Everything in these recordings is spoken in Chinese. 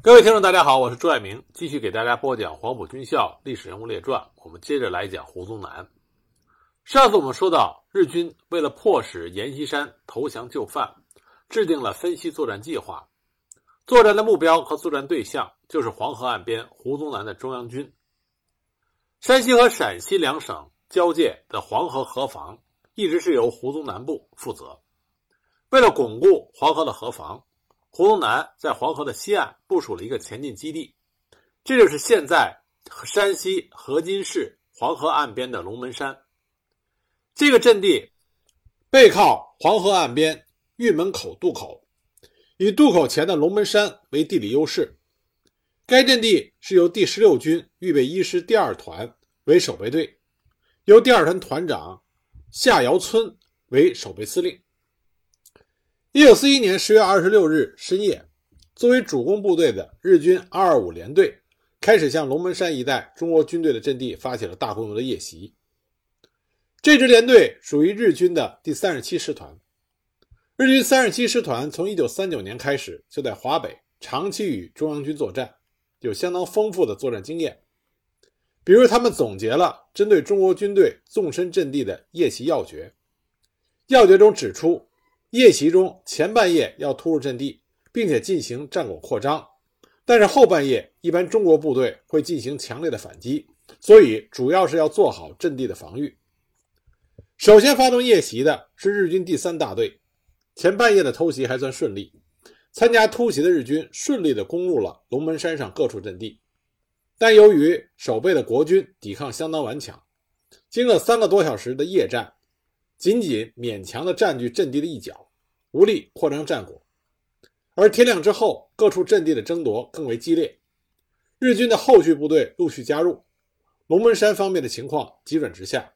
各位听众，大家好，我是朱爱明，继续给大家播讲《黄埔军校历史人物列传》。我们接着来讲胡宗南。上次我们说到，日军为了迫使阎锡山投降就范，制定了分析作战计划。作战的目标和作战对象就是黄河岸边胡宗南的中央军。山西和陕西两省交界的黄河河防一直是由胡宗南部负责。为了巩固黄河的河防，胡宗南在黄河的西岸部署了一个前进基地，这就是现在山西河津市黄河岸边的龙门山。这个阵地背靠黄河岸边玉门口渡口，以渡口前的龙门山为地理优势。该阵地是由第十六军预备一师第二团为守备队，由第二团团长夏尧村为守备司令。一九四一年十月二十六日深夜，作为主攻部队的日军二二五联队开始向龙门山一带中国军队的阵地发起了大规模的夜袭。这支联队属于日军的第三十七师团。日军三十七师团从一九三九年开始就在华北长期与中央军作战，有相当丰富的作战经验。比如，他们总结了针对中国军队纵深阵地的夜袭要诀，要诀中指出。夜袭中前半夜要突入阵地，并且进行战果扩张，但是后半夜一般中国部队会进行强烈的反击，所以主要是要做好阵地的防御。首先发动夜袭的是日军第三大队，前半夜的偷袭还算顺利，参加突袭的日军顺利地攻入了龙门山上各处阵地，但由于守备的国军抵抗相当顽强，经过三个多小时的夜战。仅仅勉强地占据阵地的一角，无力扩张战果。而天亮之后，各处阵地的争夺更为激烈，日军的后续部队陆续加入，龙门山方面的情况急转直下。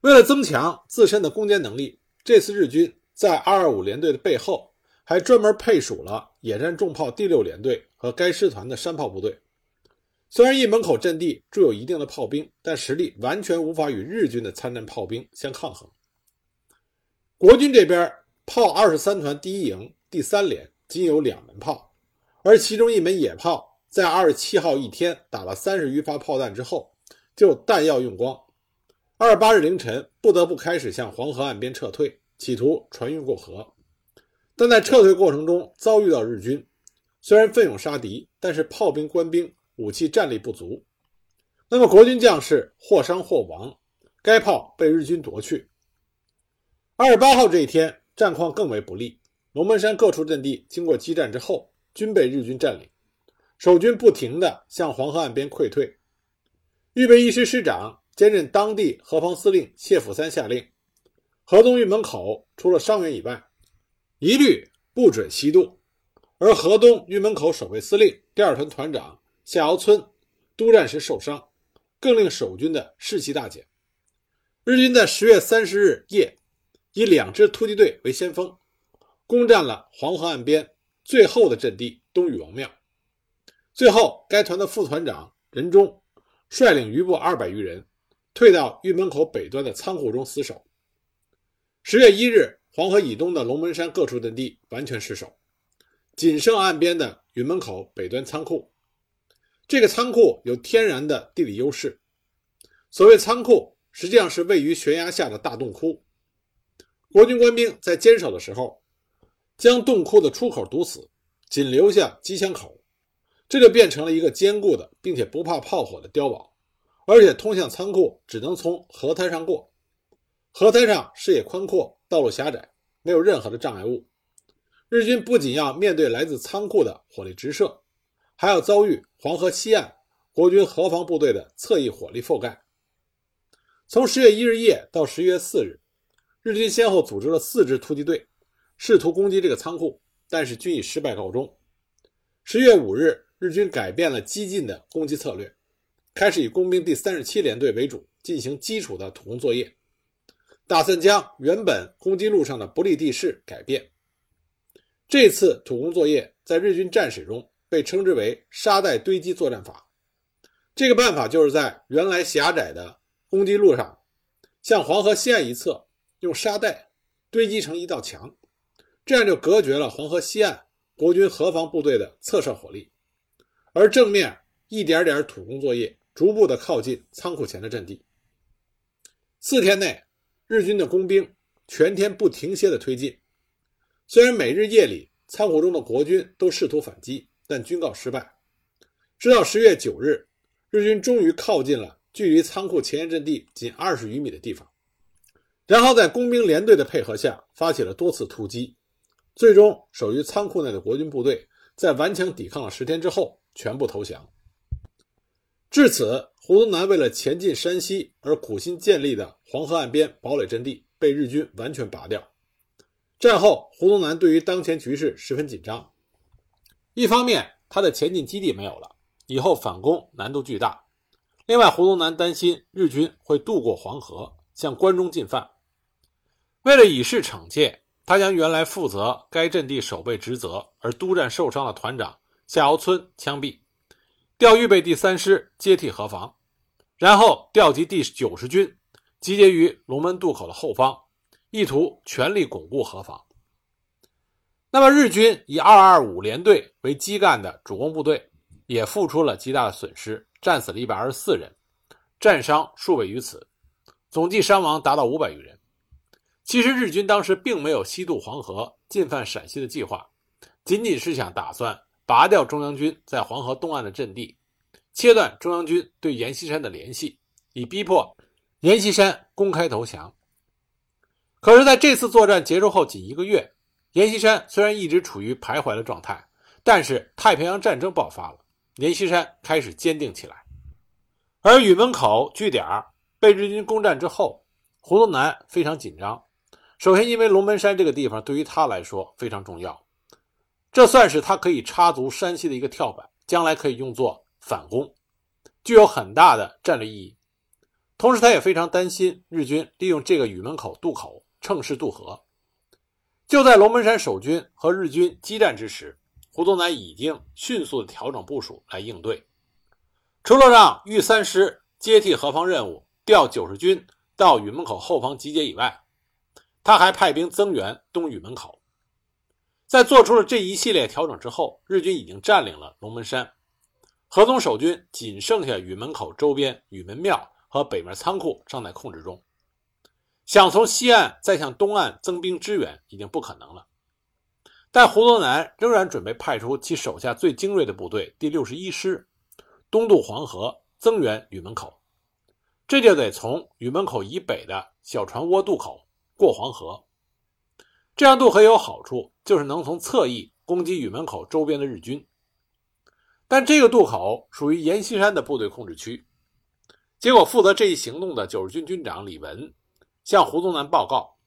为了增强自身的攻坚能力，这次日军在225联队的背后还专门配属了野战重炮第六联队和该师团的山炮部队。虽然一门口阵地驻有一定的炮兵，但实力完全无法与日军的参战炮兵相抗衡。国军这边炮二十三团第一营第三连仅有两门炮，而其中一门野炮在二十七号一天打了三十余发炮弹之后，就弹药用光。二十八日凌晨，不得不开始向黄河岸边撤退，企图船运过河。但在撤退过程中遭遇到日军，虽然奋勇杀敌，但是炮兵官兵。武器战力不足，那么国军将士或伤或亡，该炮被日军夺去。二十八号这一天，战况更为不利。龙门山各处阵地经过激战之后，均被日军占领，守军不停地向黄河岸边溃退。预备一师师长兼任当地河防司令谢辅三下令：河东玉门口除了伤员以外，一律不准西渡。而河东玉门口守备司令第二团团长。夏窑村督战时受伤，更令守军的士气大减。日军在十月三十日夜，以两支突击队为先锋，攻占了黄河岸边最后的阵地东禹王庙。最后，该团的副团长任忠率领余部二百余人，退到玉门口北端的仓库中死守。十月一日，黄河以东的龙门山各处阵地完全失守，仅剩岸边的云门口北端仓库。这个仓库有天然的地理优势。所谓仓库，实际上是位于悬崖下的大洞窟。国军官兵在坚守的时候，将洞窟的出口堵死，仅留下机枪口，这就变成了一个坚固的，并且不怕炮火的碉堡。而且通向仓库只能从河滩上过，河滩上视野宽阔，道路狭窄，没有任何的障碍物。日军不仅要面对来自仓库的火力直射。还要遭遇黄河西岸国军河防部队的侧翼火力覆盖。从十月一日夜到十一月四日，日军先后组织了四支突击队，试图攻击这个仓库，但是均以失败告终。十月五日，日军改变了激进的攻击策略，开始以工兵第三十七联队为主进行基础的土工作业，打算将原本攻击路上的不利地势改变。这次土工作业在日军战史中。被称之为沙袋堆积作战法，这个办法就是在原来狭窄的攻击路上，向黄河西岸一侧用沙袋堆积成一道墙，这样就隔绝了黄河西岸国军河防部队的侧射火力，而正面一点点土工作业，逐步的靠近仓库前的阵地。四天内，日军的工兵全天不停歇的推进，虽然每日夜里仓库中的国军都试图反击，但均告失败。直到十月九日，日军终于靠近了距离仓库前沿阵地仅二十余米的地方，然后在工兵连队的配合下，发起了多次突击。最终，守于仓库内的国军部队在顽强抵抗了十天之后，全部投降。至此，胡宗南为了前进山西而苦心建立的黄河岸边堡垒阵地被日军完全拔掉。战后，胡宗南对于当前局势十分紧张。一方面，他的前进基地没有了，以后反攻难度巨大；另外，胡宗南担心日军会渡过黄河向关中进犯，为了以示惩戒。他将原来负责该阵地守备职责而督战受伤的团长夏瑶村枪毙，调预备第三师接替河防，然后调集第九十军集结于龙门渡口的后方，意图全力巩固河防。那么，日军以二二五联队为基干的主攻部队也付出了极大的损失，战死了一百二十四人，战伤数位于此，总计伤亡达到五百余人。其实日军当时并没有西渡黄河进犯陕西的计划，仅仅是想打算拔掉中央军在黄河东岸的阵地，切断中央军对阎锡山的联系，以逼迫阎锡山公开投降。可是，在这次作战结束后仅一个月，阎锡山虽然一直处于徘徊的状态，但是太平洋战争爆发了，阎锡山开始坚定起来。而禹门口据点被日军攻占之后，胡宗南非常紧张。首先，因为龙门山这个地方对于他来说非常重要，这算是他可以插足山西的一个跳板，将来可以用作反攻，具有很大的战略意义。同时，他也非常担心日军利用这个禹门口渡口乘势渡河。就在龙门山守军和日军激战之时，胡宗南已经迅速的调整部署来应对，除了让豫三师接替河防任务，调九十军到芫门口后方集结以外。他还派兵增援东芫门口，在做出了这一系列调整之后，日军已经占领了龙门山，河东守军仅剩下芫门口周边芫门庙和北面仓库尚在控制中，想从西岸再向东岸增兵支援已经不可能了。但胡宗南仍然准备派出其手下最精锐的部队第六十一师东渡黄河增援禹门口，这就得从禹门口以北的小船窝渡口。过黄河，这样渡河有好处，就是能从侧翼攻击禹门口周边的日军。但这个渡口属于阎锡山的部队控制区，结果负责这一行动的九十军军长李文向胡宗南报告，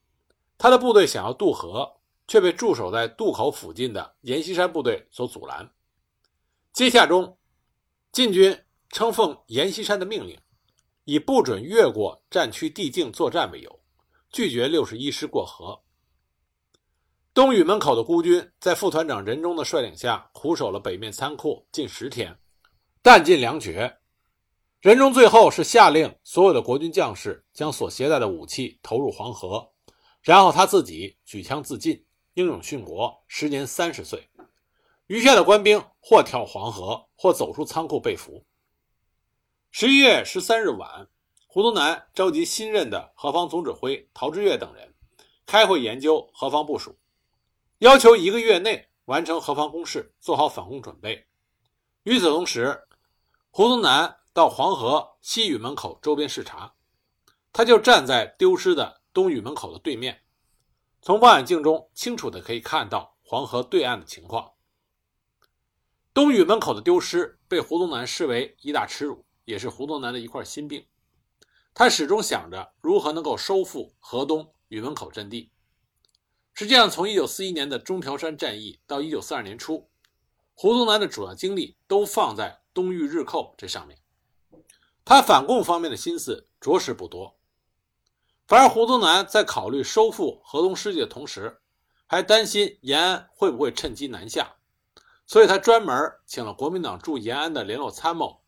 他的部队想要渡河，却被驻守在渡口附近的阎锡山部队所阻拦。接下中，晋军称奉阎锡山的命令，以不准越过战区地境作战为由。拒绝六十一师过河。东芫门口的孤军在副团长任忠的率领下苦守了北面仓库近十天，弹尽粮绝。任忠最后是下令所有的国军将士将所携带的武器投入黄河，然后他自己举枪自尽，英勇殉国，时年三十岁。余下的官兵或跳黄河，或走出仓库被俘。十一月十三日晚。胡宗南召集新任的河防总指挥陶峙岳等人开会研究河防部署，要求一个月内完成河防工事，做好反攻准备。与此同时，胡宗南到黄河西峪门口周边视察，他就站在丢失的东峪门口的对面，从望远镜中清楚的可以看到黄河对岸的情况。东峪门口的丢失被胡宗南视为一大耻辱，也是胡宗南的一块心病。他始终想着如何能够收复河东芫门口阵地。实际上，从1941年的中条山战役到1942年初，胡宗南的主要精力都放在东峪日寇这上面。他反共方面的心思着实不多。反而，胡宗南在考虑收复河东失地的同时，还担心延安会不会趁机南下，所以他专门请了国民党驻延安的联络参谋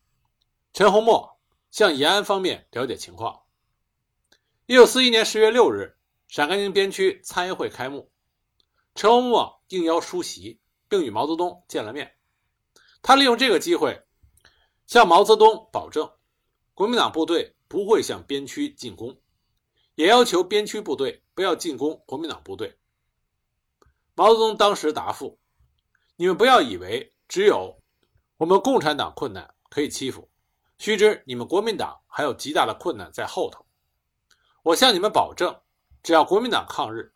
陈洪谟。向延安方面了解情况。一九四一年十月六日，陕甘宁边区参议会开幕，陈洪谟应邀出席，并与毛泽东见了面。他利用这个机会，向毛泽东保证，国民党部队不会向边区进攻，也要求边区部队不要进攻国民党部队。毛泽东当时答复：“你们不要以为只有我们共产党困难可以欺负，须知你们国民党还有极大的困难在后头。我向你们保证，只要国民党抗日，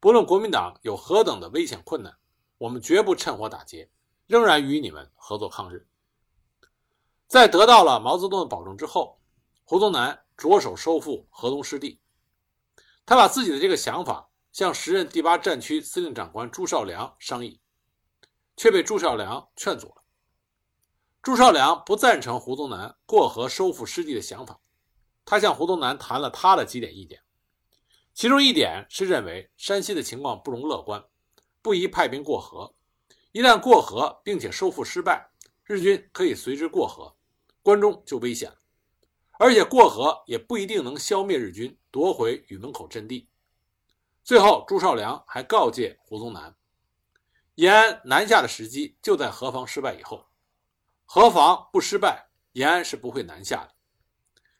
不论国民党有何等的危险困难，我们绝不趁火打劫，仍然与你们合作抗日。”在得到了毛泽东的保证之后，胡宗南着手收复河东失地，他把自己的这个想法。向时任第八战区司令长官朱绍良商议，却被朱绍良劝阻了。朱绍良不赞成胡宗南过河收复失地的想法，他向胡宗南谈了他的几点意见，其中一点是认为山西的情况不容乐观，不宜派兵过河。一旦过河并且收复失败，日军可以随之过河，关中就危险了。而且过河也不一定能消灭日军，夺回禹门口阵地。最后，朱绍良还告诫胡宗南，延安南下的时机就在河防失败以后，河防不失败，延安是不会南下的。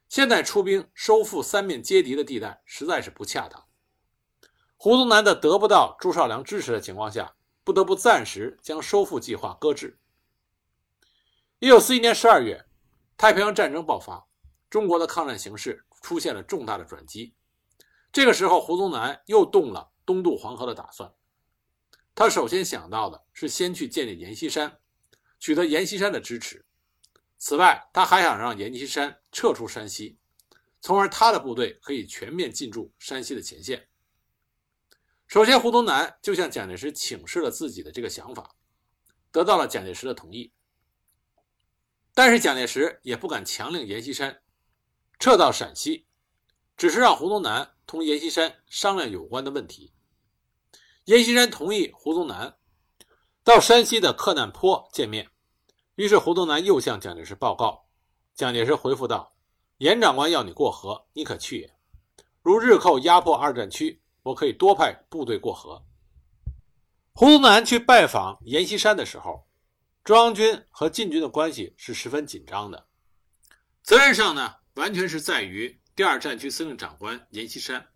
现在出兵收复三面接敌的地带实在是不恰当。胡宗南在得不到朱绍良支持的情况下，不得不暂时将收复计划搁置。一九四一年十二月，太平洋战争爆发，中国的抗战形势出现了重大的转机。这个时候，胡宗南又动了东渡黄河的打算。他首先想到的是先去建立阎锡山，取得阎锡山的支持。此外，他还想让阎锡山撤出山西，从而他的部队可以全面进驻山西的前线。首先，胡宗南就向蒋介石请示了自己的这个想法，得到了蒋介石的同意。但是，蒋介石也不敢强令阎锡山撤到陕西。只是让胡宗南同阎锡山商量有关的问题。阎锡山同意胡宗南到山西的克难坡见面。于是胡宗南又向蒋介石报告。蒋介石回复道：“阎长官要你过河，你可去也。如日寇压迫二战区，我可以多派部队过河。”胡宗南去拜访阎锡山的时候，中央军和晋军的关系是十分紧张的。责任上呢，完全是在于。第二战区司令长官阎锡山，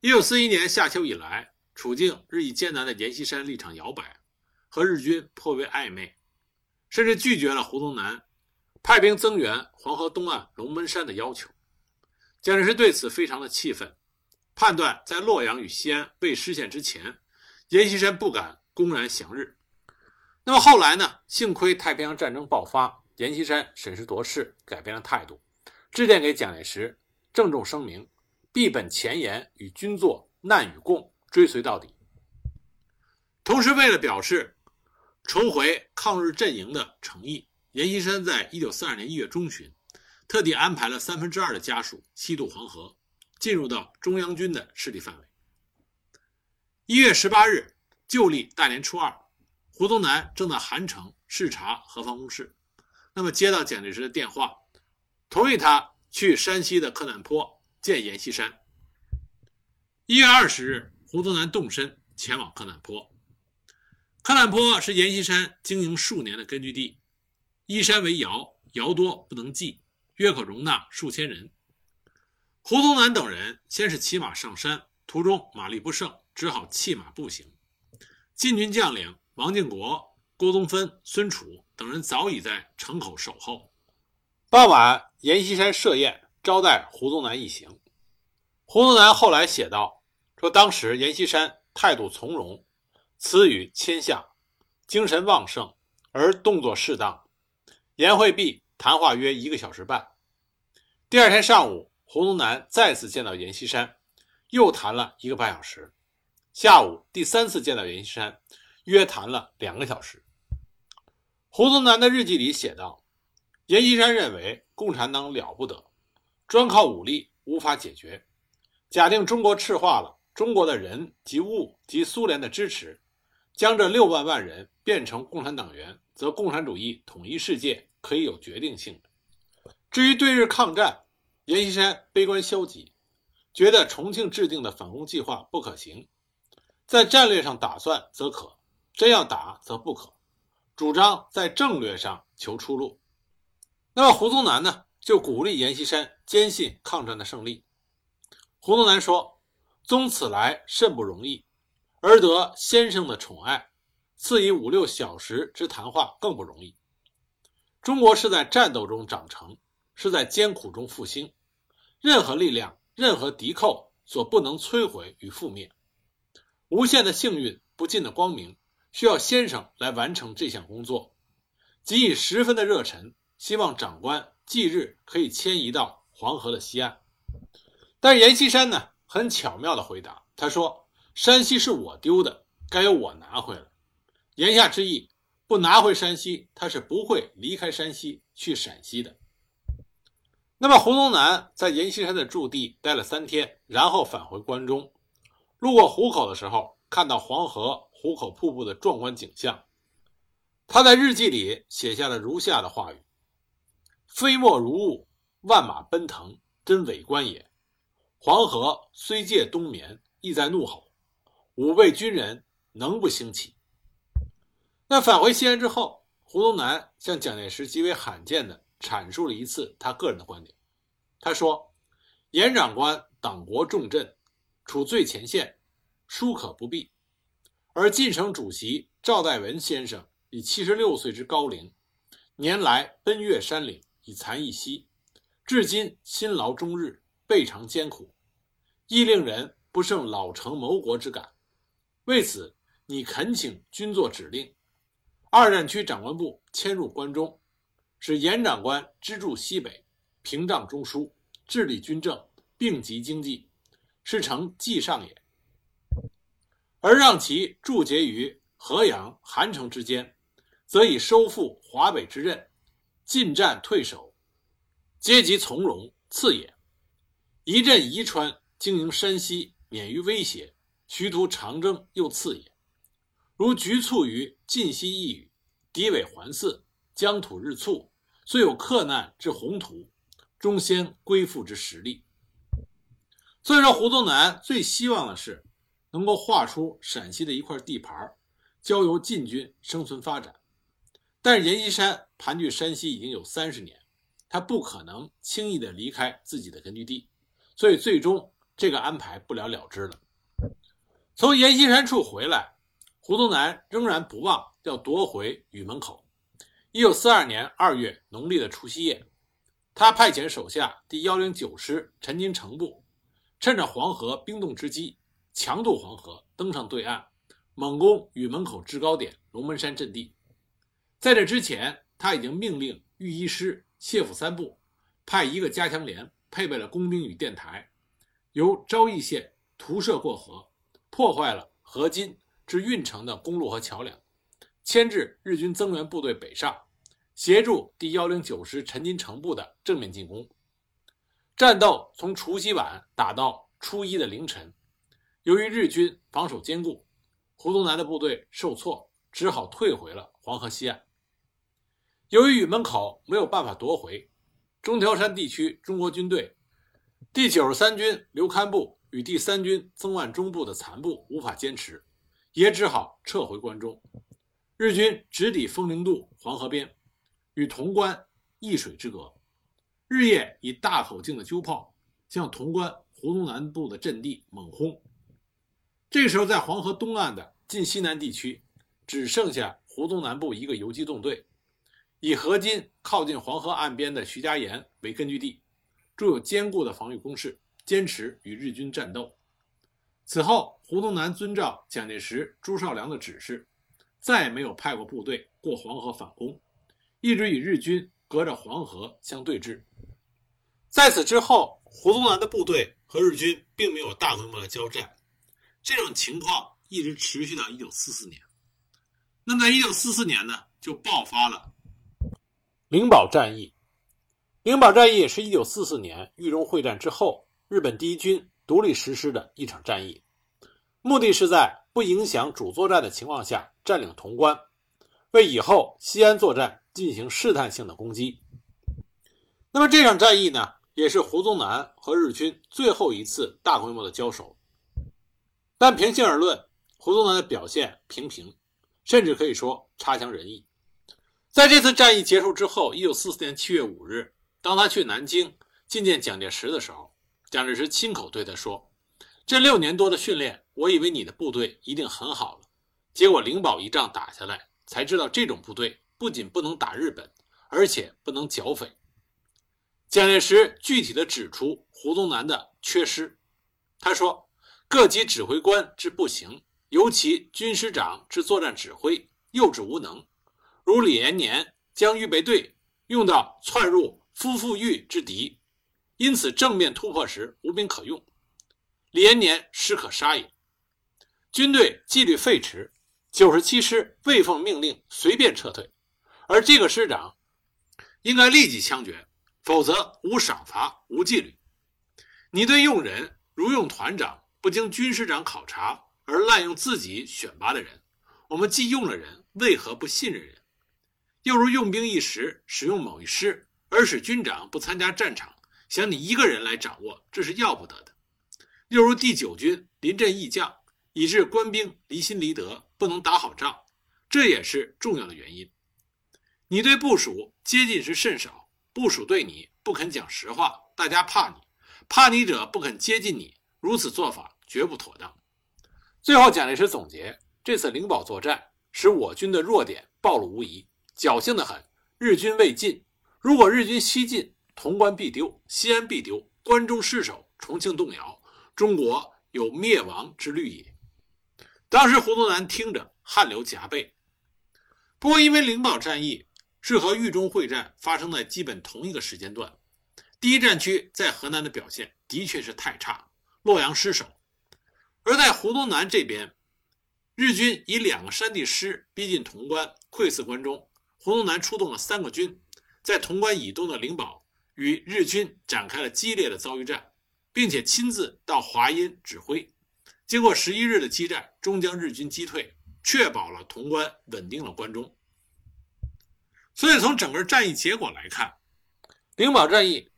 一九四一年夏秋以来，处境日益艰难的阎锡山立场摇摆，和日军颇为暧昧，甚至拒绝了胡宗南派兵增援黄河东岸龙门山的要求。蒋介石对此非常的气愤，判断在洛阳与西安未失陷之前，阎锡山不敢公然降日。那么后来呢？幸亏太平洋战争爆发，阎锡山审时度势，改变了态度。致电给蒋介石，郑重声明，必本前言与军作难与共，追随到底。同时，为了表示重回抗日阵营的诚意，阎锡山在一九四二年一月中旬，特地安排了三分之二的家属西渡黄河，进入到中央军的势力范围。一月十八日，旧历大年初二，胡宗南正在韩城视察河防工事，那么接到蒋介石的电话。同意他去山西的克难坡见阎锡山。一月二十日，胡宗南动身前往克难坡。克难坡是阎锡山经营数年的根据地，依山为窑，窑多不能计，约可容纳数千人。胡宗南等人先是骑马上山，途中马力不胜，只好弃马步行。晋军将领王敬国、郭宗芬、孙楚等人早已在城口守候。傍晚，阎锡山设宴招待胡宗南一行。胡宗南后来写道：“说当时阎锡山态度从容，词语谦下，精神旺盛，而动作适当。宴会毕，谈话约一个小时半。第二天上午，胡宗南再次见到阎锡山，又谈了一个半小时。下午第三次见到阎锡山，约谈了两个小时。”胡宗南的日记里写道。阎锡山认为共产党了不得，专靠武力无法解决。假定中国赤化了，中国的人及物及苏联的支持，将这六万万人变成共产党员，则共产主义统一世界可以有决定性。至于对日抗战，阎锡山悲观消极，觉得重庆制定的反攻计划不可行。在战略上打算则可，真要打则不可，主张在政略上求出路。那么胡宗南呢，就鼓励阎锡山坚信抗战的胜利。胡宗南说：“宗此来甚不容易，而得先生的宠爱，赐以五六小时之谈话更不容易。中国是在战斗中长成，是在艰苦中复兴。任何力量，任何敌寇所不能摧毁与覆灭。无限的幸运，不尽的光明。”需要先生来完成这项工作，即以十分的热忱，希望长官即日可以迁移到黄河的西岸。但是阎锡山呢，很巧妙的回答，他说：“山西是我丢的，该由我拿回来。”言下之意，不拿回山西，他是不会离开山西去陕西的。那么胡宗南在阎锡山的驻地待了三天，然后返回关中，路过湖口的时候，看到黄河。壶口瀑布的壮观景象，他在日记里写下了如下的话语：“飞沫如雾，万马奔腾，真伟观也。黄河虽借冬眠，亦在怒吼。吾辈军人能不兴起？”那返回西安之后，胡宗南向蒋介石极为罕见地阐述了一次他个人的观点。他说：“严长官党国重镇，处最前线，殊可不避。”而晋省主席赵代文先生以七十六岁之高龄，年来奔越山岭，以残一息，至今辛劳终日，倍尝艰苦，亦令人不胜老成谋国之感。为此，你恳请君作指令，二战区长官部迁入关中，使严长官支驻西北，屏障中枢，治理军政，并及经济，是成计上也。而让其驻结于河阳、韩城之间，则以收复华北之任，进战退守，阶级从容次也；一镇宜川，经营山西，免于威胁，徐图长征又次也。如局促于晋西一隅，敌伪环伺，疆土日促，虽有克难之宏图，终先归附之实力。所以说，胡宗南最希望的是。能够划出陕西的一块地盘，交由晋军生存发展。但是阎锡山盘踞山西已经有三十年，他不可能轻易的离开自己的根据地，所以最终这个安排不了了之了。从阎锡山处回来，胡宗南仍然不忘要夺回禹门口。一九四二年二月农历的除夕夜，他派遣手下第幺零九师陈金城部，趁着黄河冰冻之机。强渡黄河，登上对岸，猛攻禹门口制高点龙门山阵地。在这之前，他已经命令御医师谢府三部派一个加强连，配备了工兵与电台，由昭义县徒射过河，破坏了河津至运城的公路和桥梁，牵制日军增援部队北上，协助第幺零九师陈金城部的正面进攻。战斗从除夕晚打到初一的凌晨。由于日军防守坚固，胡宗南的部队受挫，只好退回了黄河西岸。由于雨门口没有办法夺回，中条山地区中国军队第九十三军刘堪部与第三军曾万钟部的残部无法坚持，也只好撤回关中。日军直抵丰陵渡黄河边，与潼关一水之隔，日夜以大口径的鸠炮向潼关胡宗南部的阵地猛轰。这时候，在黄河东岸的晋西南地区，只剩下胡宗南部一个游击纵队，以河津靠近黄河岸边的徐家岩为根据地，筑有坚固的防御工事，坚持与日军战斗。此后，胡宗南遵照蒋介石、朱绍良的指示，再也没有派过部队过黄河反攻，一直与日军隔着黄河相对峙。在此之后，胡宗南的部队和日军并没有大规模的交战。这种情况一直持续到一九四四年。那么，在一九四四年呢，就爆发了灵宝战役。灵宝战役是一九四四年豫中会战之后，日本第一军独立实施的一场战役，目的是在不影响主作战的情况下占领潼关，为以后西安作战进行试探性的攻击。那么，这场战役呢，也是胡宗南和日军最后一次大规模的交手。但平心而论，胡宗南的表现平平，甚至可以说差强人意。在这次战役结束之后，一九四四年七月五日，当他去南京觐见蒋介石的时候，蒋介石亲口对他说：“这六年多的训练，我以为你的部队一定很好了，结果灵宝一仗打下来，才知道这种部队不仅不能打日本，而且不能剿匪。”蒋介石具体的指出胡宗南的缺失，他说：“各级指挥官之不行，尤其军师长之作战指挥幼稚无能。”如李延年将预备队用到窜入夫妇峪之敌，因此正面突破时无兵可用。李延年师可杀也。军队纪律废弛，九十七师未奉命令随便撤退，而这个师长应该立即枪决，否则无赏罚无纪律。你对用人如用团长不经军师长考察而滥用自己选拔的人，我们既用了人，为何不信任人？又如用兵一时，使用某一师，而使军长不参加战场，想你一个人来掌握，这是要不得的。又如第九军临阵易将，以致官兵离心离德，不能打好仗，这也是重要的原因。你对部署接近时甚少，部署对你不肯讲实话，大家怕你，怕你者不肯接近你，如此做法绝不妥当。最后，蒋介石总结：这次灵宝作战使我军的弱点暴露无遗。侥幸的很，日军未进。如果日军西进，潼关必丢，西安必丢，关中失守，重庆动摇，中国有灭亡之虑也。当时胡宗南听着汗流浃背。不过，因为灵宝战役是和豫中会战发生在基本同一个时间段，第一战区在河南的表现的确是太差，洛阳失守。而在胡宗南这边，日军以两个山地师逼近潼关，窥伺关中。胡宗南出动了三个军，在潼关以东的灵宝与日军展开了激烈的遭遇战，并且亲自到华阴指挥。经过十一日的激战，终将日军击退，确保了潼关，稳定了关中。所以，从整个战役结果来看，灵宝战役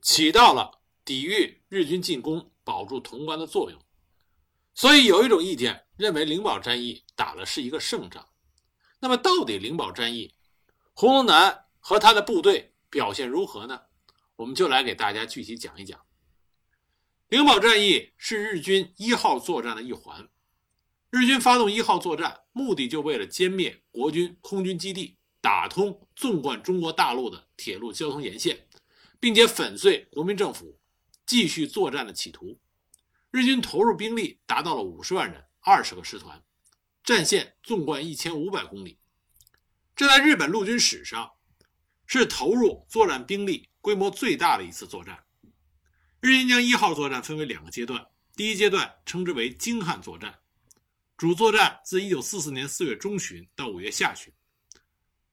起到了抵御日军进攻、保住潼关的作用。所以，有一种意见认为，灵宝战役打的是一个胜仗。那么，到底灵宝战役？胡宗南和他的部队表现如何呢？我们就来给大家具体讲一讲。灵宝战役是日军一号作战的一环。日军发动一号作战，目的就为了歼灭国军空军基地，打通纵贯中国大陆的铁路交通沿线，并且粉碎国民政府继续作战的企图。日军投入兵力达到了五十万人，二十个师团，战线纵贯一千五百公里。这在日本陆军史上是投入作战兵力规模最大的一次作战。日军将一号作战分为两个阶段，第一阶段称之为京汉作战，主作战自1944年4月中旬到5月下旬，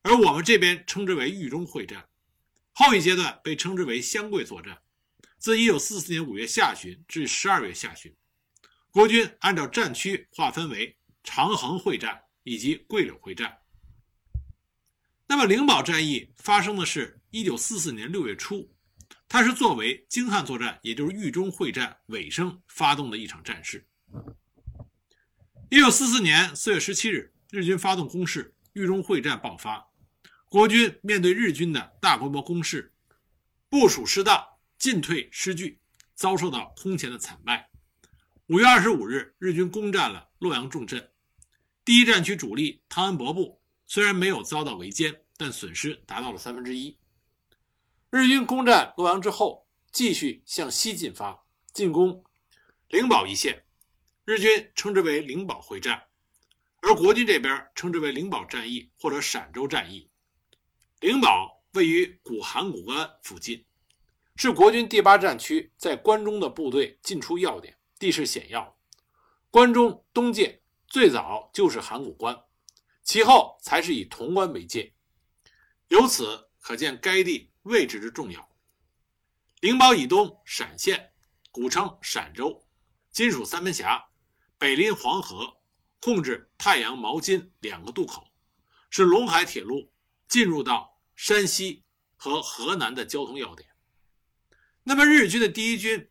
而我们这边称之为豫中会战。后一阶段被称之为湘桂作战，自1944年5月下旬至12月下旬，国军按照战区划分为长衡会战以及桂柳会战。那么灵宝战役发生的是一九四四年六月初，它是作为京汉作战，也就是豫中会战尾声发动的一场战事。一九四四年四月十七日，日军发动攻势，豫中会战爆发。国军面对日军的大规模攻势，部署失当，进退失据，遭受到空前的惨败。五月二十五日，日军攻占了洛阳重镇，第一战区主力汤恩伯部。虽然没有遭到围歼，但损失达到了三分之一。日军攻占洛阳之后，继续向西进发，进攻灵宝一线。日军称之为灵宝会战，而国军这边称之为灵宝战役或者陕州战役。灵宝位于古函谷关附近，是国军第八战区在关中的部队进出要点，地势险要。关中东界最早就是函谷关。其后才是以潼关为界，由此可见该地位置之重要。灵宝以东，陕县，古称陕州，今属三门峡，北临黄河，控制太阳、毛巾两个渡口，是陇海铁路进入到山西和河南的交通要点。那么日军的第一军，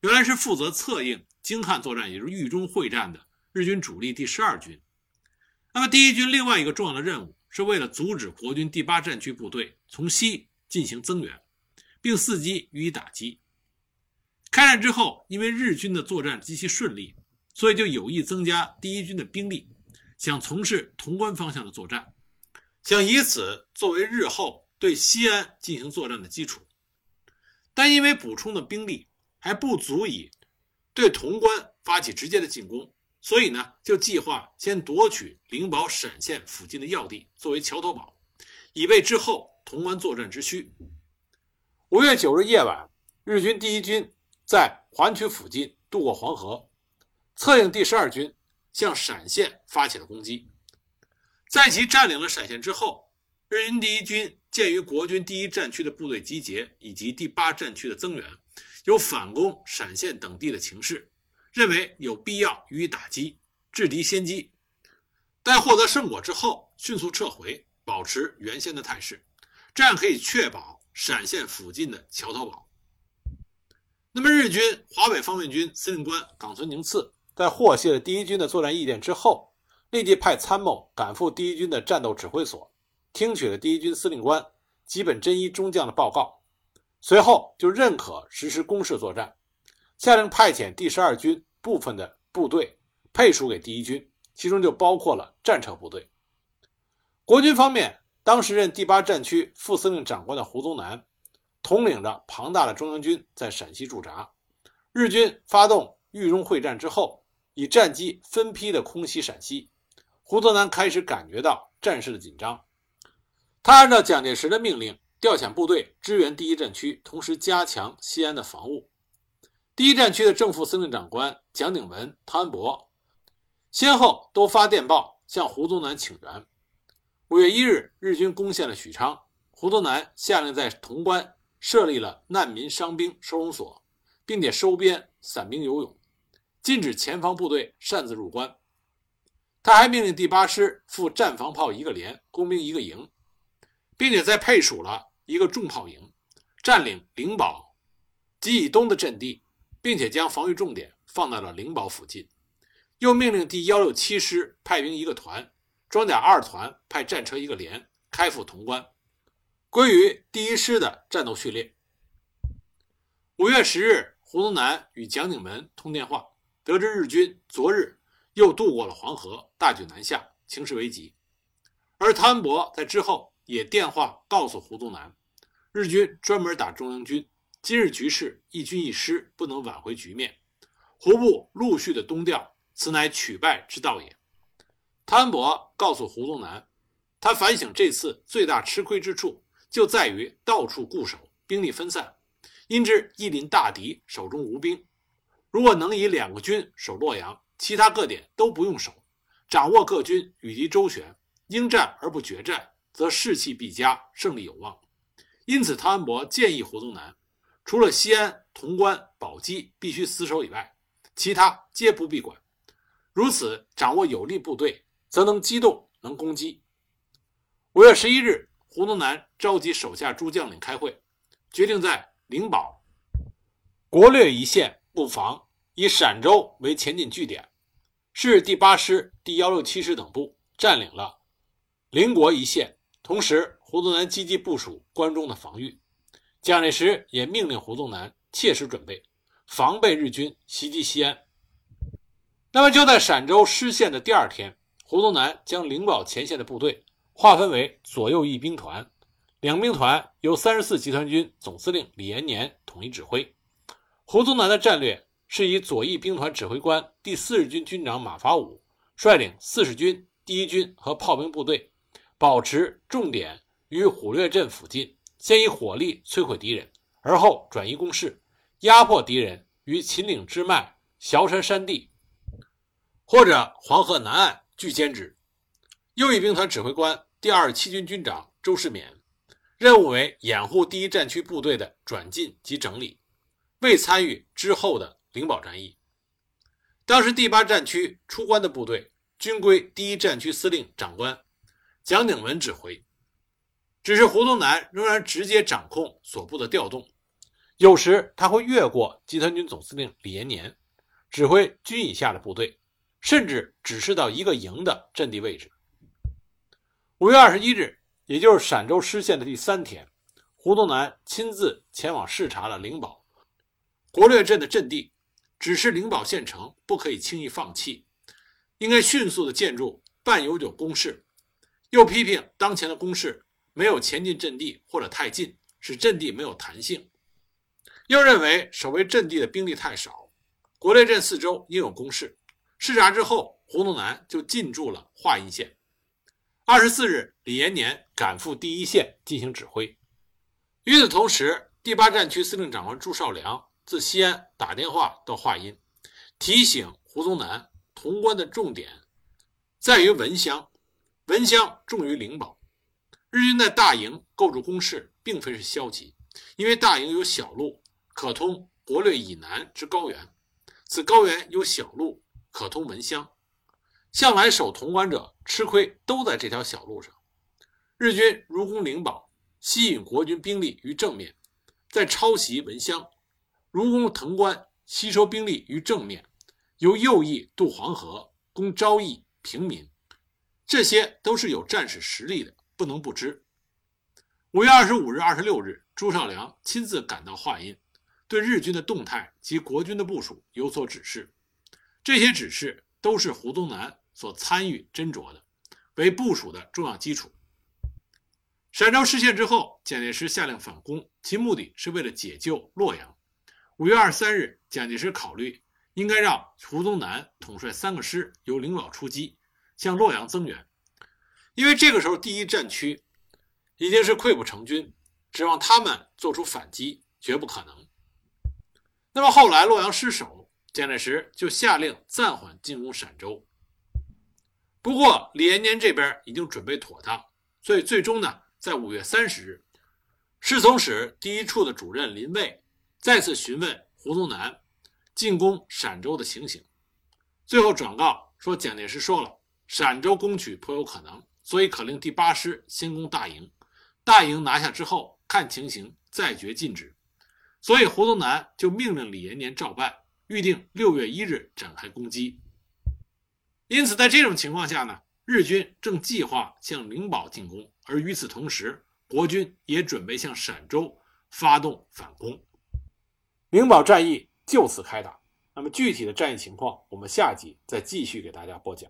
原来是负责策应京汉作战，也就是豫中会战的日军主力第十二军。那么第一军另外一个重要的任务，是为了阻止国军第八战区部队从西进行增援，并伺机予以打击。开战之后，因为日军的作战极其顺利，所以就有意增加第一军的兵力，想从事潼关方向的作战，想以此作为日后对西安进行作战的基础。但因为补充的兵力还不足以对潼关发起直接的进攻，所以呢，就计划先夺取灵宝陕县附近的要地作为桥头堡，以备之后潼关作战之需。五月九日夜晚，日军第一军在环曲附近渡过黄河，策应第十二军向陕县发起了攻击。在其占领了陕县之后，日军第一军。鉴于国军第一战区的部队集结以及第八战区的增援，有反攻陕县等地的情势，认为有必要予以打击，制敌先机。待获得胜果之后，迅速撤回，保持原先的态势，这样可以确保陕县附近的桥头堡。那么，日军华北方面军司令官冈村宁次在获悉了第一军的作战意见之后，立即派参谋赶赴第一军的战斗指挥所。听取了第一军司令官吉本真一中将的报告，随后就认可实施攻势作战，下令派遣第十二军部分的部队配属给第一军，其中就包括了战车部队。国军方面，当时任第八战区副司令长官的胡宗南统领着庞大的中央军在陕西驻扎。日军发动豫中会战之后，以战机分批的空袭陕西，胡宗南开始感觉到战事的紧张。他按照蒋介石的命令调遣部队支援第一战区，同时加强西安的防务。第一战区的正副司令长官蒋鼎文、汤恩伯先后都发电报向胡宗南请援。五月一日，日军攻陷了许昌，胡宗南下令在潼关设立了难民伤兵收容所，并且收编散兵游勇，禁止前方部队擅自入关。他还命令第八师副战防炮一个连，工兵一个营。并且在配属了一个重炮营，占领灵宝及以东的阵地，并且将防御重点放在了灵宝附近。又命令第幺六七师派兵一个团，装甲二团派战车一个连，开赴潼关，归于第一师的战斗序列。五月十日，胡宗南与蒋鼎文通电话，得知日军昨日又渡过了黄河，大举南下，情势危急。而汤恩伯在之后。也电话告诉胡宗南，日军专门打中央军，今日局势一军一师不能挽回局面，胡部陆续的东调，此乃取败之道也。汤恩伯告诉胡宗南，他反省这次最大吃亏之处就在于到处固守，兵力分散，因之一临大敌，手中无兵。如果能以两个军守洛阳，其他各点都不用守，掌握各军与敌周旋，应战而不决战。则士气必佳，胜利有望。因此，汤恩伯建议胡宗南，除了西安、潼关、宝鸡必须死守以外，其他皆不必管。如此掌握有力部队，则能机动，能攻击。五月十一日，胡宗南召集手下诸将领开会，决定在灵宝、国略一线布防，以陕州为前进据点，是第八师、第幺六七师等部占领了灵国一线。同时，胡宗南积极部署关中的防御，蒋介石也命令胡宗南切实准备，防备日军袭击西安。那么，就在陕州失陷的第二天，胡宗南将灵宝前线的部队划分为左右翼兵团，两兵团由三十四集团军总司令李延年统一指挥。胡宗南的战略是以左翼兵团指挥官第四十军军长马法五率领四十军、第一军和炮兵部队。保持重点于虎略镇附近，先以火力摧毁敌人，而后转移攻势，压迫敌人于秦岭之脉、崤山山地或者黄河南岸拒歼之。右翼兵团指挥官第二十七军军长周世勉，任务为掩护第一战区部队的转进及整理，未参与之后的灵宝战役。当时第八战区出关的部队均归第一战区司令长官。蒋鼎文指挥，只是胡宗南仍然直接掌控所部的调动，有时他会越过集团军总司令李延年，指挥军以下的部队，甚至指示到一个营的阵地位置。五月二十一日，也就是陕州失陷的第三天，胡宗南亲自前往视察了灵宝国略镇的阵地，指示灵宝县城不可以轻易放弃，应该迅速的建筑半永久工事。又批评当前的攻势没有前进阵地或者太近，使阵地没有弹性。又认为守卫阵地的兵力太少，国略镇四周应有攻势。视察之后，胡宗南就进驻了华阴县。二十四日，李延年赶赴第一线进行指挥。与此同时，第八战区司令长官朱绍良自西安打电话到华阴，提醒胡宗南，潼关的重点在于文乡。文乡重于灵宝，日军在大营构筑工事，并非是消极，因为大营有小路可通国略以南之高原，此高原有小路可通文乡，向来守潼关者吃亏都在这条小路上。日军如攻灵宝，吸引国军兵力于正面，再抄袭文乡；如攻潼关，吸收兵力于正面，由右翼渡黄河，攻昭义平民。这些都是有战史实力的，不能不知。五月二十五日、二十六日，朱绍良亲自赶到华阴，对日军的动态及国军的部署有所指示。这些指示都是胡宗南所参与斟酌的，为部署的重要基础。陕州失陷之后，蒋介石下令反攻，其目的是为了解救洛阳。五月二十三日，蒋介石考虑应该让胡宗南统帅三个师，由领导出击。向洛阳增援，因为这个时候第一战区已经是溃不成军，指望他们做出反击绝不可能。那么后来洛阳失守，蒋介石就下令暂缓进攻陕州。不过李延年这边已经准备妥当，所以最终呢，在五月三十日，侍从使第一处的主任林蔚再次询问胡宗南进攻陕州的情形，最后转告说蒋介石说了。陕州攻取颇有可能，所以可令第八师先攻大营，大营拿下之后看情形再决进止。所以胡宗南就命令李延年照办，预定六月一日展开攻击。因此，在这种情况下呢，日军正计划向灵宝进攻，而与此同时，国军也准备向陕州发动反攻。灵宝战役就此开打。那么具体的战役情况，我们下集再继续给大家播讲。